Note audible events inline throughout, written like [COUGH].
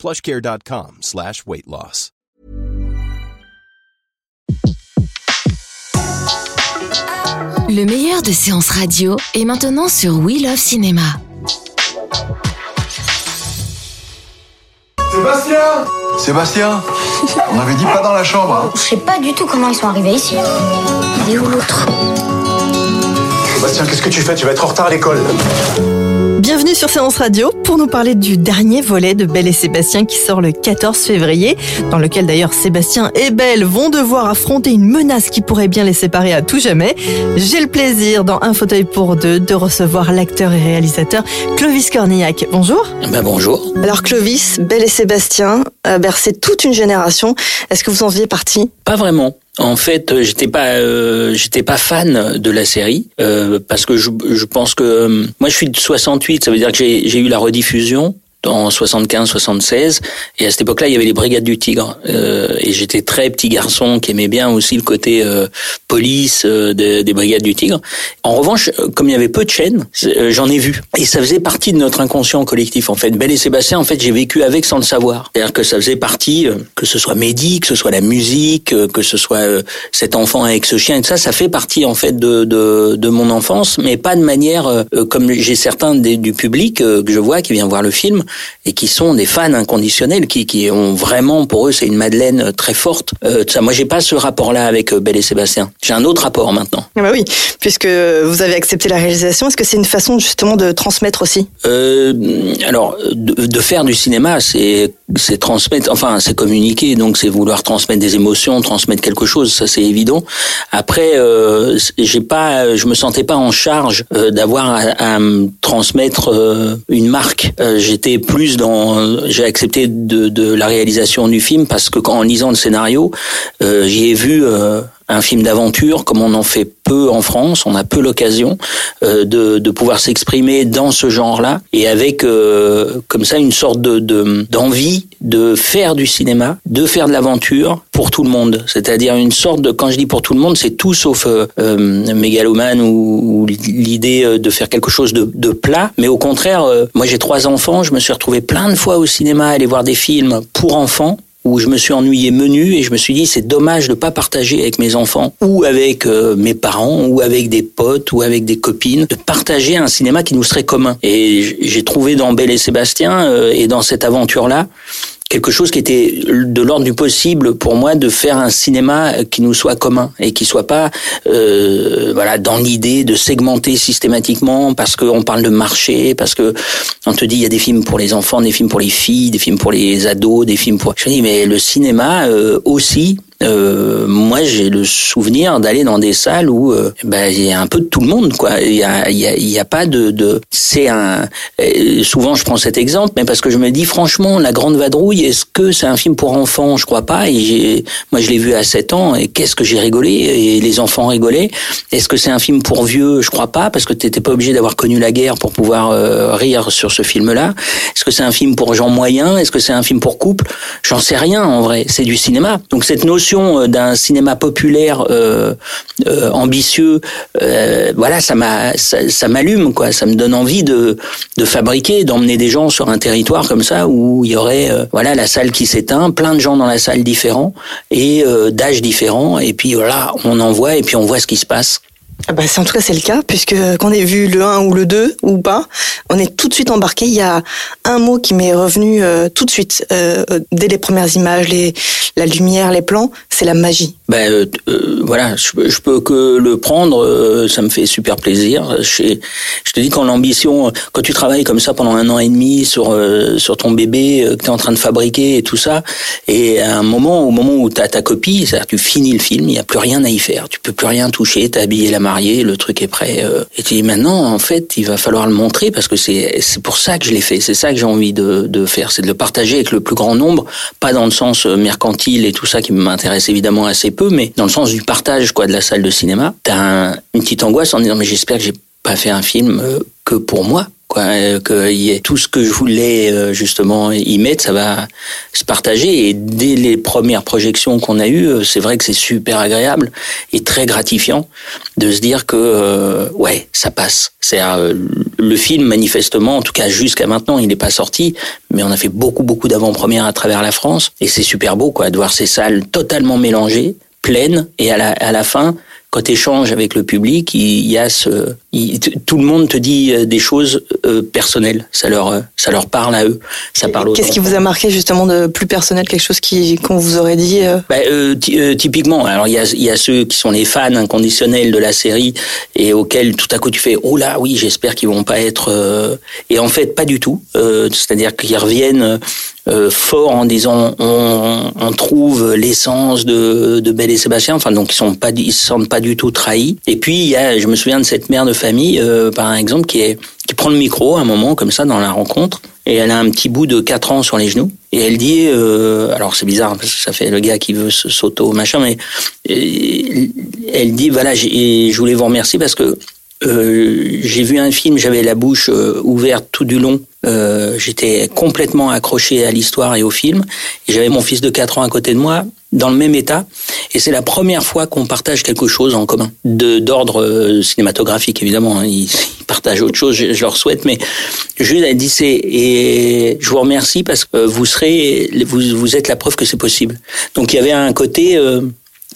plushcare.com slash weight loss. Le meilleur de séances radio est maintenant sur We Love Cinéma. Sébastien Sébastien On avait dit pas dans la chambre. Hein. Je sais pas du tout comment ils sont arrivés ici. Il est où l'autre? Sébastien, qu'est-ce que tu fais? Tu vas être en retard à l'école. Bienvenue sur Séance Radio pour nous parler du dernier volet de Belle et Sébastien qui sort le 14 février, dans lequel d'ailleurs Sébastien et Belle vont devoir affronter une menace qui pourrait bien les séparer à tout jamais. J'ai le plaisir dans Un fauteuil pour deux de recevoir l'acteur et réalisateur Clovis Cornillac. Bonjour. Ben bonjour. Alors Clovis, Belle et Sébastien a bercé toute une génération. Est-ce que vous en faisiez partie? Pas vraiment. En fait, euh, j'étais pas, euh, j'étais pas fan de la série euh, parce que je, je pense que moi je suis de 68, ça veut dire que j'ai eu la rediffusion en 75-76 et à cette époque-là il y avait les brigades du Tigre euh, et j'étais très petit garçon qui aimait bien aussi le côté euh, police euh, des, des brigades du Tigre. En revanche, comme il y avait peu de chaînes, j'en ai vu et ça faisait partie de notre inconscient collectif en fait. Belle et Sébastien en fait j'ai vécu avec sans le savoir. C'est-à-dire que ça faisait partie que ce soit Mehdi, que ce soit la musique, que ce soit cet enfant avec ce chien et tout ça, ça fait partie en fait de, de, de mon enfance, mais pas de manière comme j'ai certains des, du public que je vois qui vient voir le film et qui sont des fans inconditionnels, qui, qui ont vraiment pour eux c'est une Madeleine très forte. Euh, ça, moi j'ai pas ce rapport-là avec euh, Belle et Sébastien. J'ai un autre rapport maintenant. Ah bah oui, puisque vous avez accepté la réalisation, est-ce que c'est une façon justement de transmettre aussi? Euh, Alors de, de, faire du cinéma, c'est c'est transmettre, enfin c'est communiquer, donc c'est vouloir transmettre des émotions, transmettre quelque chose, ça c'est évident. Après, euh, j'ai pas, je me sentais pas en charge euh, d'avoir à, à, me transmettre euh, une marque. J'étais plus dans, j'ai accepté de, la réalisation du film parce que quand en lisant le scénario, j'y ai vu un film d'aventure comme on en fait peu en France, on a peu l'occasion euh, de, de, pouvoir s'exprimer dans ce genre-là et avec euh, comme ça une sorte de d'envie de, faire du cinéma, de faire de l'aventure pour tout le monde. C'est-à-dire une sorte de quand je dis pour tout le monde, c'est tout sauf euh, euh mégalomane ou, ou l'idée de faire quelque chose de, de plat, mais au contraire, moi j'ai trois enfants, je me suis retrouvé plein de fois au cinéma aller voir des films pour enfants où je me suis ennuyé menu et je me suis dit c'est dommage de pas partager avec mes enfants ou avec euh, mes parents ou avec des potes ou avec des copines de partager un cinéma qui nous serait commun. Et j'ai trouvé dans Belle et Sébastien euh, et dans cette aventure là quelque chose qui était de l'ordre du possible pour moi de faire un cinéma qui nous soit commun et qui soit pas euh, voilà dans l'idée de segmenter systématiquement parce qu'on parle de marché parce que on te dit il y a des films pour les enfants des films pour les filles des films pour les ados des films pour je dis mais le cinéma euh, aussi euh, moi j'ai le souvenir d'aller dans des salles où euh, ben, il y a un peu de tout le monde quoi. Il y a y a, y a pas de, de c'est un souvent je prends cet exemple mais parce que je me dis franchement la grande vadrouille est-ce que c'est un film pour enfants? Je crois pas. Et moi je l'ai vu à 7 ans et qu'est-ce que j'ai rigolé? Et les enfants rigolaient. Est-ce que c'est un film pour vieux? Je crois pas parce que t'étais pas obligé d'avoir connu la guerre pour pouvoir euh, rire sur ce film là est-ce que c'est un film pour gens moyens? Est-ce que c'est un film pour couple? J'en sais rien en vrai. C'est du cinéma. Donc cette notion euh, d'un cinéma populaire euh, euh, ambitieux, voilà, ça m'a, ça, m'allume quoi. Ça me donne envie de de fabriquer, d'emmener des gens sur un territoire comme ça où il y aurait, voilà, la salle qui s'éteint, plein de gens dans la salle différents et d'âges différents. Et puis voilà, on envoie et puis on voit ce qui se passe. Ah bah, en tout cas c'est le cas puisque quand on ait vu le 1 ou le 2 ou pas, on est tout de suite embarqué. Il y a un mot qui m'est revenu tout de suite dès les premières images, les, la lumière, les plans, c'est la magie euh, euh, voilà, je, peux que le prendre, euh, ça me fait super plaisir. Je, te dis quand l'ambition, quand tu travailles comme ça pendant un an et demi sur sur ton bébé que tu es en train de fabriquer et tout ça, et à un moment, au moment où tu as ta copie, c'est-à-dire tu finis le film, il n'y a plus rien à y faire, tu peux plus rien toucher, t'as habillé la le truc est prêt. et tu dis maintenant, en fait, il va falloir le montrer parce que c'est pour ça que je l'ai fait, c'est ça que j'ai envie de, de faire, c'est de le partager avec le plus grand nombre, pas dans le sens mercantile et tout ça qui m'intéresse évidemment assez peu, mais dans le sens du partage quoi de la salle de cinéma, t'as une petite angoisse en disant mais j'espère que j'ai pas fait un film euh, que pour moi quoi euh, que y ait tout ce que je voulais euh, justement y mettre ça va se partager. Et dès les premières projections qu'on a eues c'est vrai que c'est super agréable et très gratifiant de se dire que ouais ça passe. C'est le film manifestement en tout cas jusqu'à maintenant il n'est pas sorti mais on a fait beaucoup beaucoup d'avant-premières à travers la France. Et c'est super beau quoi de voir ces salles totalement mélangées pleines et à la, à la fin quand tu échanges avec le public, il y a ce, tout le monde te dit euh, des choses euh, personnelles. Ça leur, euh, ça leur parle à eux. Ça parle. Qu'est-ce qui vous a marqué justement de plus personnel, quelque chose qui qu'on vous aurait dit bah, Typiquement, alors il y a, y a ceux qui sont les fans inconditionnels de la série et auxquels tout à coup tu fais oh là oui j'espère qu'ils vont pas être et en fait pas du tout. C'est-à-dire qu'ils reviennent euh, fort en disant on, on trouve l'essence de, de Belle et Sébastien. Enfin donc ils sont pas ils se sentent pas du tout trahis. Et puis il y a, je me souviens de cette mère de famille euh, par exemple qui est qui prend le micro à un moment comme ça dans la rencontre et elle a un petit bout de 4 ans sur les genoux et elle dit euh, alors c'est bizarre parce que ça fait le gars qui veut s'auto machin mais elle dit voilà je voulais vous remercier parce que euh, j'ai vu un film, j'avais la bouche euh, ouverte tout du long. Euh, J'étais complètement accroché à l'histoire et au film. Et j'avais mon fils de 4 ans à côté de moi, dans le même état. Et c'est la première fois qu'on partage quelque chose en commun, de d'ordre euh, cinématographique évidemment. Hein. Ils, partagent autre chose, je, leur souhaite. Mais juste, dit c'est et je vous remercie parce que vous serez, vous, vous êtes la preuve que c'est possible. Donc il y avait un côté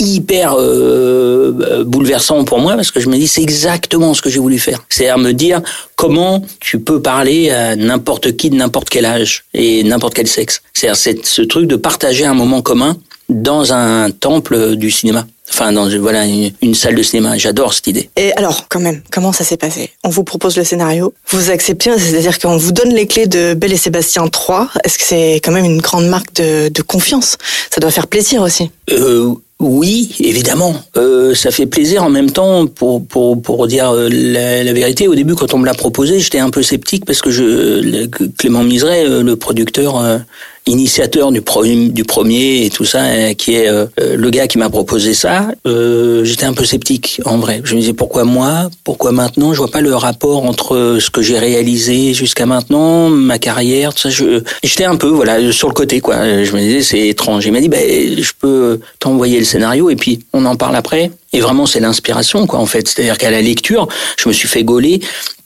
hyper euh, bouleversant pour moi parce que je me dis c'est exactement ce que j'ai voulu faire. C'est à me dire comment tu peux parler à n'importe qui de n'importe quel âge et n'importe quel sexe. C'est ce truc de partager un moment commun dans un temple du cinéma. Enfin, dans voilà une, salle de cinéma. J'adore cette idée. Et alors, quand même, comment ça s'est passé? On vous propose le scénario, vous acceptez, c'est-à-dire qu'on vous donne les clés de Belle et Sébastien 3. Est-ce que c'est quand même une grande marque de, de confiance? Ça doit faire plaisir aussi. Euh, oui, évidemment. Euh, ça fait plaisir en même temps pour pour pour dire euh, la, vérité. Au début, quand on me l'a proposé, j'étais un peu sceptique parce que je Clément Miseret, euh, le producteur euh, initiateur du, premier, du premier et tout ça, euh, qui est euh, euh, le gars qui m'a proposé ça, euh, j'étais un peu sceptique en vrai. Je me disais pourquoi moi, pourquoi maintenant? Je vois pas le rapport entre ce que j'ai réalisé jusqu'à maintenant, ma carrière, tout ça. J'étais un peu voilà sur le côté quoi. Je me disais c'est étrange. Il m'a dit ben je peux t'envoyer le scénario et puis on en parle après. Et vraiment, c'est l'inspiration, quoi, en fait. C'est-à-dire qu'à la lecture, je me suis fait gauler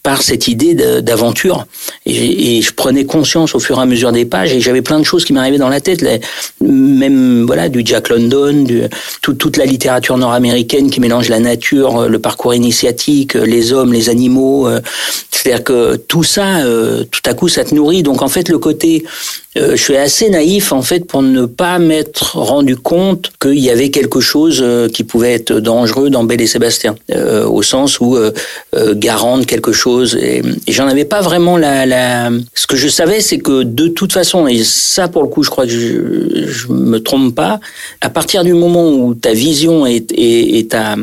par cette idée d'aventure. Et, je prenais conscience au fur et à mesure des pages et j'avais plein de choses qui m'arrivaient dans la tête, même voilà du Jack London, du, toute la littérature nord-américaine qui mélange la nature, le parcours initiatique, les hommes, les animaux. Euh, c'est-à-dire que tout ça, euh, tout à coup, ça te nourrit. Donc en fait, le côté euh, je suis assez naïf en fait pour ne pas m'être rendu compte qu'il y avait quelque chose qui pouvait être dangereux dans Belle et Sébastien, au sens où garant de quelque chose et, j'en avais pas vraiment la, la... Ce que je savais, c'est que de toute façon, et ça pour le coup, je crois que je, je me trompe pas, à partir du moment où ta vision et, et, et ta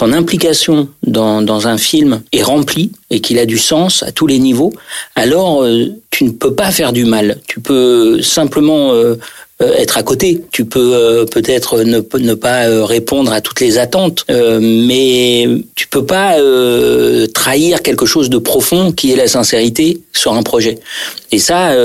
ton implication dans, un film est remplie et qu'il a du sens à tous les niveaux, alors euh, tu ne peux pas faire du mal. Tu peux simplement euh, euh, être à côté. Tu peux peut-être ne, pas répondre à toutes les attentes, mais tu peux pas trahir quelque chose de profond qui est la sincérité sur un projet. Et ça,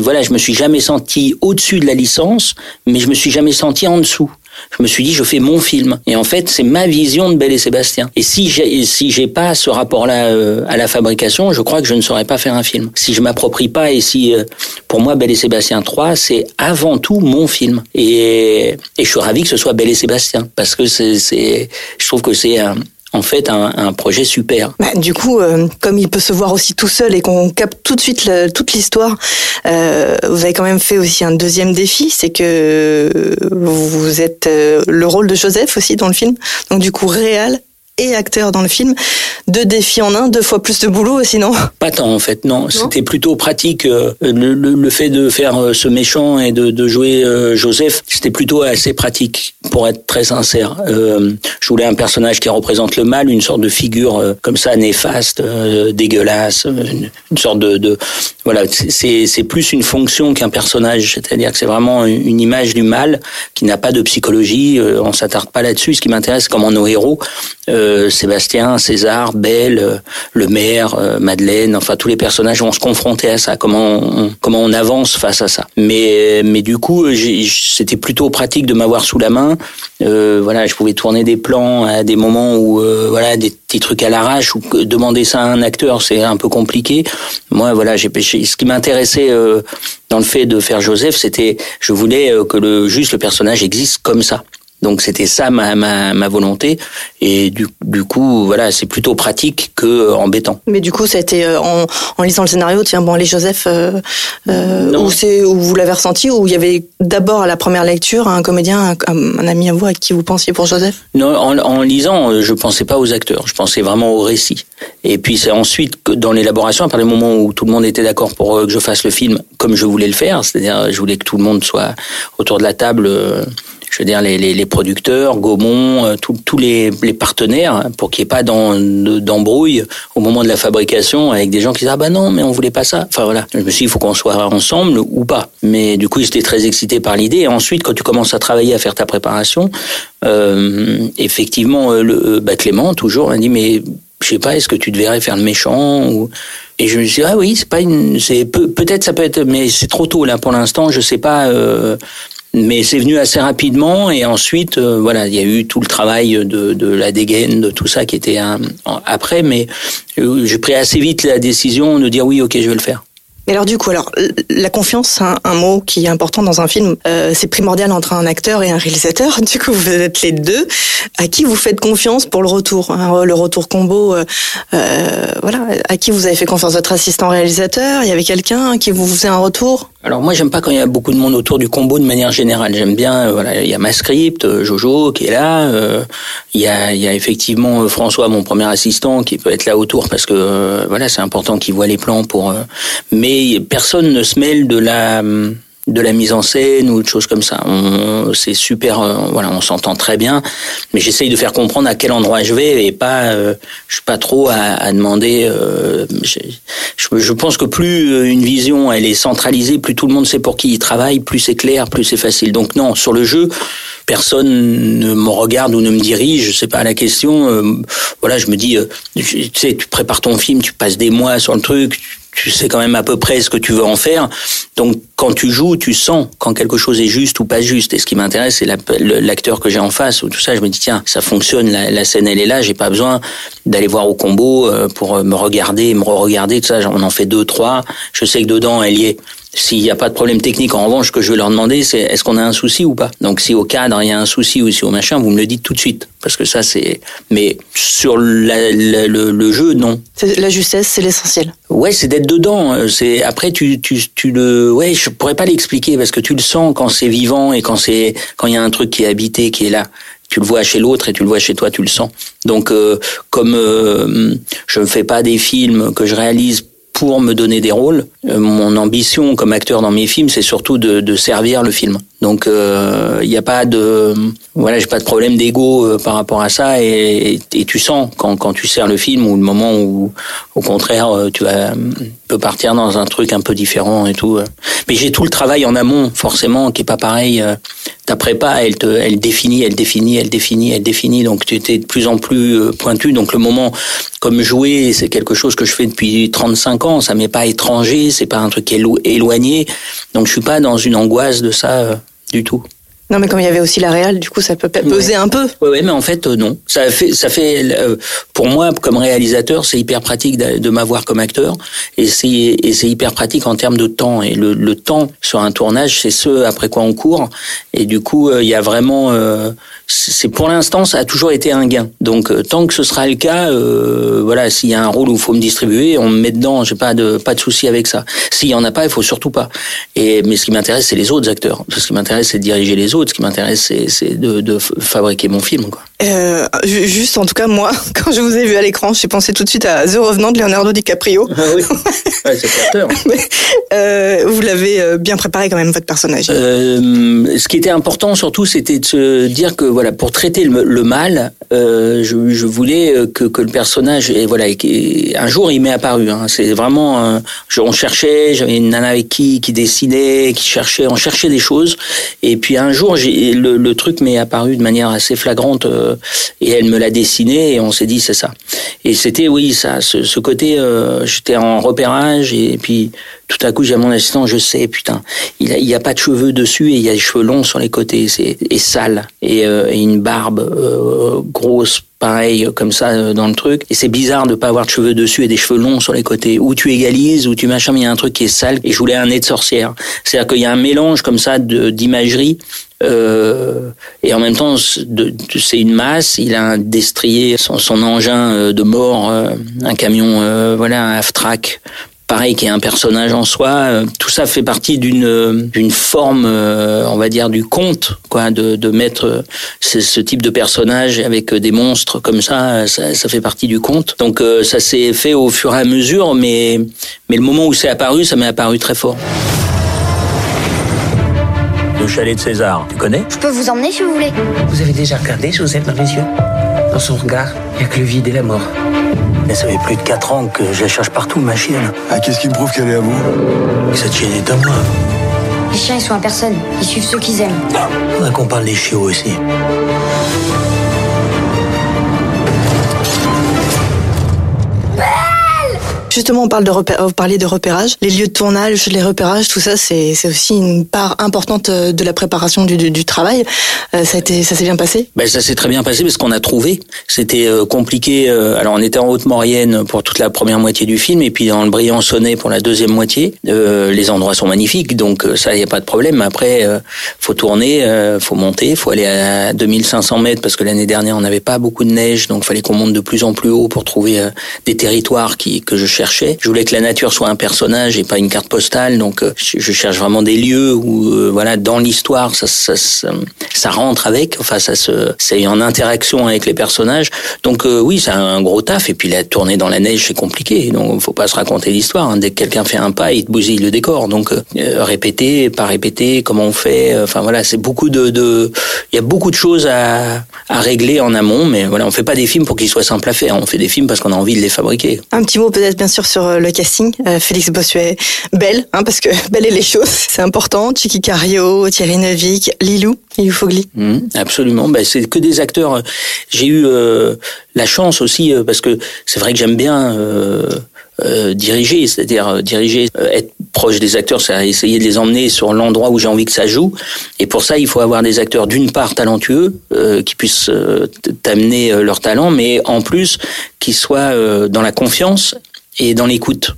voilà, je me suis jamais senti au-dessus de la licence, mais je me suis jamais senti en dessous je me suis dit je fais mon film. Et en fait c'est ma vision de Belle et Sébastien. Et si j'ai si j'ai pas ce rapport là euh, à la fabrication je crois que je ne saurais pas faire un film. Si je m'approprie pas et si euh, pour moi Belle et Sébastien 3 c'est avant tout mon film. Et, et je suis ravi que ce soit Belle et Sébastien. Parce que c'est je trouve que c'est un en fait un, un projet super. Bah, du coup, euh, comme il peut se voir aussi tout seul et qu'on capte tout de suite toute l'histoire, euh, vous avez quand même fait aussi un deuxième défi, c'est que vous êtes euh, le rôle de Joseph aussi dans le film. Donc du coup, réel et acteur dans le film. Deux défis en un, deux fois plus de boulot sinon Pas tant en fait, non. C'était plutôt pratique. Euh, le, le, le, fait de faire euh, ce méchant et de, de jouer euh, Joseph, c'était plutôt assez pratique, pour être très sincère. Euh, je voulais un personnage qui représente le mal, une sorte de figure comme ça, néfaste, dégueulasse, une, une, sorte de... de voilà, c'est plus une fonction qu'un personnage, c'est-à-dire que c'est vraiment une image du mal qui n'a pas de psychologie, on s'attarde pas là-dessus. Ce qui m'intéresse, comment nos héros... Euh, Sébastien, César, Belle, euh, le maire, euh, Madeleine, enfin tous les personnages vont se confronter à ça. Comment on, comment on avance face à ça. Mais mais du coup, c'était plutôt pratique de m'avoir sous la main. voilà, je pouvais tourner des plans à des moments où voilà des petits trucs à l'arrache ou demander ça à un acteur, c'est un peu compliqué. Moi, voilà, j'ai ce qui m'intéressait dans le fait de faire Joseph, c'était je voulais que le juste le personnage existe comme ça. Donc c'était ça ma, ma, ma, volonté. Et du, du coup voilà c'est plutôt pratique que euh, embêtant. Mais du coup ça a été euh, en, en lisant le scénario tiens bon les Joseph euh, euh où c'est où vous l'avez ressenti où il y avait d'abord à la première lecture un comédien un, un, ami à vous à qui vous pensiez pour Joseph? Non en, en, lisant je pensais pas aux acteurs. Je pensais vraiment au récit. Et puis c'est ensuite que dans l'élaboration à partir du moment où tout le monde était d'accord pour que je fasse le film comme je voulais le faire c'est-à-dire je voulais que tout le monde soit autour de la table je veux dire les, les, producteurs, Gaumont, euh, tous les, les, partenaires, pour qu'il n'y ait pas d'embrouille au moment de la fabrication avec des gens qui disent ah bah non mais on voulait pas ça. Enfin voilà, je me suis dit il faut qu'on soit ensemble ou pas. Mais du coup j'étais très excité par l'idée. Et ensuite quand tu commences à travailler à faire ta préparation, euh, effectivement euh, le, bah Clément toujours a dit mais je sais pas, est-ce que tu devrais faire le méchant ou... Et je me suis dit, ah oui, c'est pas une, c'est peut, peut-être ça peut être, mais c'est trop tôt là pour l'instant. Je sais pas. Mais c'est venu assez rapidement et ensuite, euh, voilà, il y a eu tout le travail de, de la dégaine, de tout ça qui était un, après, mais euh, j'ai pris assez vite la décision de dire oui, ok, je vais le faire. Mais alors du coup, alors la confiance, un, un mot qui est important dans un film, euh, c'est primordial entre un acteur et un réalisateur. [LAUGHS] Du coup, vous êtes les deux. À qui vous faites confiance pour le retour, hein, le retour combo euh, euh, Voilà, à qui vous avez fait confiance? Votre assistant réalisateur? Il y avait quelqu'un qui vous faisait un retour? Alors moi, j'aime pas quand il y a beaucoup de monde autour du combo de manière générale. J'aime bien, euh, voilà, il y a ma script, euh, Jojo qui est là. Euh, il y a, il y a effectivement François, mon premier assistant, qui peut être là autour parce que voilà, c'est important qu'il voit les plans pour. mais personne ne se mêle de la de la mise en scène ou de choses comme ça. C'est super, euh, voilà, on s'entend très bien, mais j'essaye de faire comprendre à quel endroit je vais et pas, euh, je suis pas trop à, à demander. Euh, je, je, pense que plus une vision elle est centralisée, plus tout le monde sait pour qui il travaille, plus c'est clair, plus c'est facile. Donc non, sur le jeu, personne ne me regarde ou ne me dirige. C'est pas la question. voilà, je me dis, tu sais, tu prépares ton film, tu passes des mois sur le truc tu sais quand même à peu près ce que tu veux en faire. Donc quand tu joues, tu sens quand quelque chose est juste ou pas juste. Et ce qui m'intéresse, c'est l'acteur que j'ai en face ou tout ça. Je me dis tiens, ça fonctionne, la, scène elle est là. J'ai pas besoin d'aller voir au combo euh, pour me regarder, me re-regarder tout ça. On en fait deux, trois. Je sais que dedans elle y est. S'il n'y a pas de problème technique, en revanche, ce que je vais leur demander, c'est est-ce qu'on a un souci ou pas? Donc si au cadre il y a un souci ou si au machin, vous me le dites tout de suite, parce que ça c'est. Mais sur la, la, le, le, jeu, non. La justesse, c'est l'essentiel. Ouais, c'est d'être dedans. C'est après tu tu tu le. Ouais, je pourrais pas l'expliquer parce que tu le sens quand c'est vivant et quand c'est quand il y a un truc qui est habité, qui est là tu le vois chez l'autre et tu le vois chez toi, tu le sens. Donc, euh, comme euh, je ne fais pas des films que je réalise pour me donner des rôles. Euh, mon ambition comme acteur dans mes films, c'est surtout de, de, servir le film. Donc il euh, n'y a pas de voilà, j'ai pas de problème d'ego euh, par rapport à ça et, et, tu sens quand, quand tu sers le film ou le moment où au contraire euh, tu vas peux partir dans un truc un peu différent et tout. Mais j'ai tout le travail en amont forcément qui est pas pareil. Ta prépa, elle te, elle définit, elle définit, elle définit, elle définit. Donc tu es de plus en plus pointu. Donc le moment comme jouer, c'est quelque chose que je fais depuis 35 ans. Ça m'est pas étranger, c'est pas un truc éloigné. Donc je suis pas dans une angoisse de ça du tout. Non, mais comme il y avait aussi la réal, du coup, ça peut peser un peu. Oui, ouais, mais en fait, euh, non. Ça fait, ça fait, euh, pour moi, comme réalisateur, c'est hyper pratique de, de m'avoir comme acteur, et c'est, et c'est hyper pratique en termes de temps. Et le, le temps sur un tournage, c'est ce après quoi on court. Et du coup, euh, il y a vraiment, c'est pour l'instant, ça a toujours été un gain. Donc, tant que ce sera le cas, voilà, s'il y a un rôle où il faut me distribuer, on me met dedans. J'ai pas de, pas de souci avec ça. S'il y en a pas, il faut surtout pas. Et mais ce qui m'intéresse, c'est les autres acteurs. Ce qui m'intéresse, c'est de diriger les autres. Ce qui m'intéresse, c'est de, de, fabriquer mon film. Quoi. Euh, juste, en tout cas, moi, [LAUGHS] quand je vous ai vu à l'écran, j'ai pensé tout de suite à The Revenant de Leonardo DiCaprio. Ah oui, [LAUGHS] ouais, c'est euh, vous l'avez euh, bien préparé quand même, votre personnage. Euh, ce qui était important surtout, c'était de se dire que voilà, pour traiter le, le mal, je, je, voulais que, que, le personnage, et voilà, et, un jour il m'est apparu. Hein, c'est vraiment, on cherchait, j'avais une nana avec qui qui dessinait, qui cherchait, on cherchait des choses, et puis un jour, le, le, truc m'est apparu de manière assez flagrante euh, et elle me l'a dessiné et on s'est dit c'est ça. Et c'était oui ça, ce, côté, euh, j'étais en repérage et puis tout à coup j'ai mon assistant, je sais putain, il y a, a pas de cheveux dessus et il y a des cheveux longs sur les côtés, c'est et sale et, euh, et une barbe euh, grosse pareil comme ça euh, dans le truc. Et c'est bizarre de pas avoir de cheveux dessus et des cheveux longs sur les côtés. Où tu égalises ou tu machin mais il y a un truc qui est sale. Et je voulais un nez de sorcière. C'est-à-dire qu'il y a un mélange comme ça d'imagerie euh, et en même temps, c'est une masse. Il a un destrier, son, son engin euh, de mort, euh, un camion, euh, voilà, un half-track pareil qui est un personnage en soi tout ça fait partie d'une d'une forme on va dire du conte quoi de de mettre ce, ce, type de personnage avec des monstres comme ça ça, ça fait partie du conte donc ça s'est fait au fur et à mesure mais mais le moment où c'est apparu ça m'est apparu très fort le chalet de César. Tu connais? Je peux vous emmener si vous voulez. Vous avez déjà regardé Joseph dans les yeux? Dans son regard, il n'y a que le vide et la mort. Mais ça fait plus de 4 ans que je la cherche partout, ma chienne. Ah, qu'est-ce qui me prouve qu'elle est à vous Cette chienne est à moi. Les chiens, ils sont à personne. Ils suivent ceux qu'ils aiment. Faudrait qu'on parle des chiots aussi. Justement, on parle de repère, repérage. Les lieux de tournage, les repérages, tout ça, c'est aussi une part importante euh, de la préparation du, travail. Euh, ça ça s'est bien passé? Ben, Ça s'est très bien passé parce qu'on a trouvé. C'était euh, compliqué. Alors, on était en Haute-Maurienne pour toute la première moitié du film et puis dans le Briançonnais pour la deuxième moitié. Les endroits sont magnifiques, donc ça, il n'y a pas de problème. Après, faut tourner, faut monter, faut aller à 2500 mètres parce que l'année dernière, on n'avait pas beaucoup de neige, donc fallait qu'on monte de plus en plus haut pour trouver des territoires qui que je je voulais que la nature soit un personnage et pas une carte postale. Donc, euh, je cherche vraiment des lieux où, euh, voilà, dans l'histoire, ça, rentre avec. Enfin, ça se, c'est en interaction avec les personnages. Donc, euh, oui, c'est un gros taf. Et puis, la tournée dans la neige, c'est compliqué. Donc, faut pas se raconter l'histoire. Hein. Dès que quelqu'un fait un pas, il te bousille le décor. Donc, répéter, pas répéter, comment on fait. Enfin, voilà, c'est beaucoup de, il y a beaucoup de choses à, à régler en amont. Mais voilà, on fait pas des films pour qu'ils soient simples à faire. On fait des films parce qu'on a envie de les fabriquer. Un petit mot peut-être bien sûr sur euh, le casting. Euh, Félix Bossuet, belle, hein, parce que [LAUGHS] belle est les choses, c'est important. Chiqui Cario, Thierry Neuvik, Lilou, Lilou Fogli. Mmh, absolument, ben, c'est que des acteurs. J'ai eu euh, la chance aussi, euh, parce que c'est vrai que j'aime bien... Euh, euh, diriger, c'est-à-dire diriger, être proche des acteurs, c'est essayer de les emmener sur l'endroit où j'ai envie que ça joue. Et pour ça, il faut avoir des acteurs d'une part talentueux, euh, qui puissent t'amener leur talent, mais en plus qui soient dans la confiance et dans l'écoute.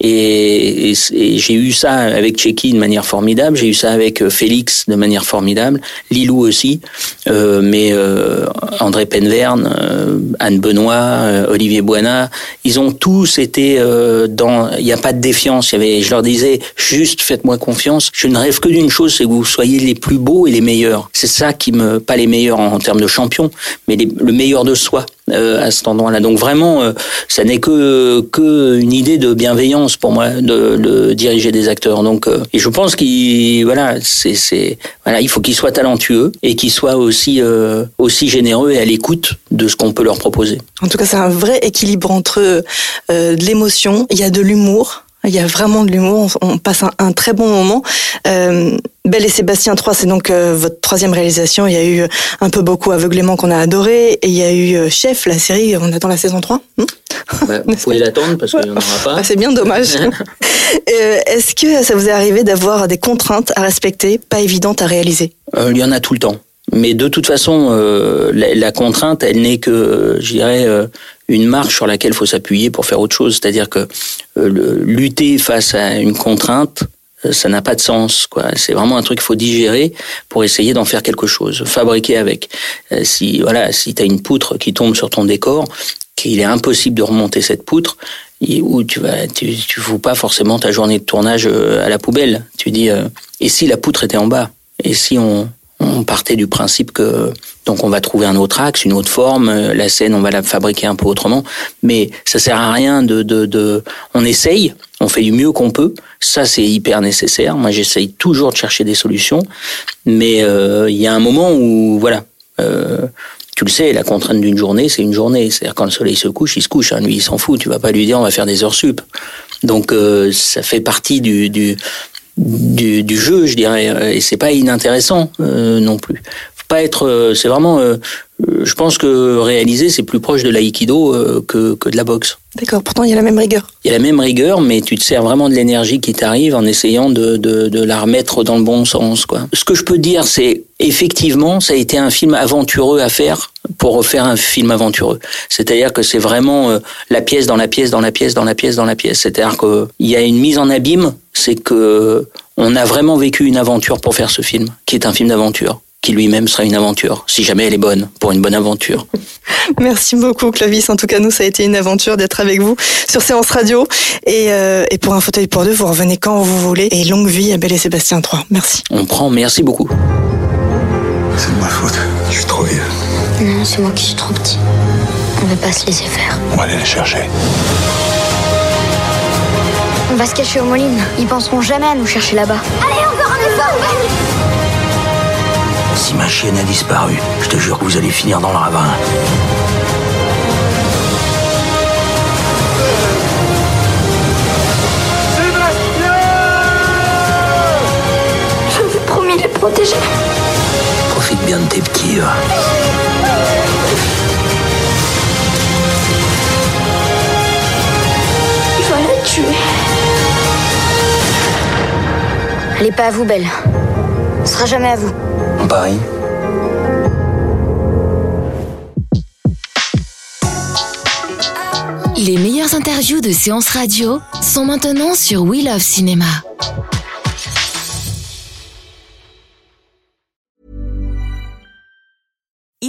Et, j'ai eu ça avec Checky de manière formidable, j'ai eu ça avec euh, Félix de manière formidable, Lilou aussi, euh, mais euh, André Penverne, euh, Anne Benoît, euh, Olivier Boina, ils ont tous été dans. Il n'y a pas de défiance. Y avait, je leur disais juste faites-moi confiance. Je ne rêve que d'une chose, c'est que vous soyez les plus beaux et les meilleurs. C'est ça qui me, pas les meilleurs en, termes de champion, mais le meilleur de soi à cet endroit-là. Donc vraiment, ça n'est que que une idée de bienveillance pour moi de, de diriger des acteurs. Donc et je pense qu'il voilà, c'est c'est voilà, il faut qu'ils soient talentueux et qu'ils soient aussi euh, aussi généreux et à l'écoute de ce qu'on peut leur proposer. En tout cas, c'est un vrai équilibre entre euh, de l'émotion, il y a de l'humour, Il y a vraiment de l'humour, on, passe un, très bon moment. Euh, Belle et Sébastien 3, c'est donc euh, votre troisième réalisation. Il y a eu un peu beaucoup Aveuglément qu'on a adoré, et il y a eu euh, Chef, la série, on attend la saison 3. Hmm bah, vous pouvez l'attendre parce qu'il n'y en aura pas. C'est bien dommage. [LAUGHS] Est-ce que ça vous est arrivé d'avoir des contraintes à respecter, pas évidentes à réaliser? Il y en a tout le temps. Mais de toute façon, la, la, contrainte, elle n'est que, je dirais, une marche sur laquelle faut s'appuyer pour faire autre chose. C'est-à-dire que euh, lutter face à une contrainte, euh, ça n'a pas de sens. quoi. C'est vraiment un truc qu'il faut digérer pour essayer d'en faire quelque chose, fabriquer avec. Euh, si voilà, si tu as une poutre qui tombe sur ton décor, qu'il est impossible de remonter cette poutre, ou tu vas, tu, tu fous pas forcément ta journée de tournage à la poubelle. Tu dis, et si la poutre était en bas? Et si on, on partait du principe que donc on va trouver un autre axe, une autre forme, euh, la scène on va la fabriquer un peu autrement, mais ça sert à rien de de, de on essaye, on fait du mieux qu'on peut, ça c'est hyper nécessaire. Moi j'essaye toujours de chercher des solutions, mais euh, il y a un moment où voilà. Euh, tu le sais, la contrainte d'une journée, c'est une journée. C'est-à-dire quand le soleil se couche, il se couche. Hein. Lui, il s'en fout. Tu vas pas lui dire on va faire des heures sup. Donc ça fait partie du, du, du, du, jeu, je dirais, et c'est pas inintéressant euh, non plus. Faut pas être, euh, c'est vraiment, euh, je pense que réaliser c'est plus proche de l'aïkido que, que de la boxe. D'accord. Pourtant il y a la même rigueur. Il y a la même rigueur, mais tu te sers vraiment de l'énergie qui t'arrive en essayant de, de, de, la remettre dans le bon sens, quoi. Ce que je peux dire, c'est effectivement, ça a été un film aventureux à faire pour refaire un film aventureux. C'est-à-dire que c'est vraiment la pièce dans la pièce dans la pièce dans la pièce dans la pièce. C'est-à-dire qu'il y a une mise en abîme c'est que on a vraiment vécu une aventure pour faire ce film, qui est un film d'aventure qui lui-même sera une aventure, si jamais elle est bonne, pour une bonne aventure. [LAUGHS] Merci beaucoup Clovis, en tout cas nous ça a été une aventure d'être avec vous sur Séance Radio et, euh, et pour un fauteuil pour deux, vous revenez quand vous voulez et longue vie à Belle et Sébastien 3. Merci. On prend, merci beaucoup. C'est de ma faute, je suis trop vieux. Non, c'est moi qui suis trop petit. On ne va pas se laisser faire. On va aller les chercher. On va se cacher aux Molines. Ils penseront jamais à nous chercher là-bas. Allez, encore un effort Si ma chienne a disparu, je te jure que vous allez finir dans le ravin. Je vous promis de les protéger. Profite bien de tes petits. Il va la tuer. Elle est pas à vous, Belle. Ce sera jamais à vous. On parie Les meilleures interviews de séances radio sont maintenant sur We Love Cinéma.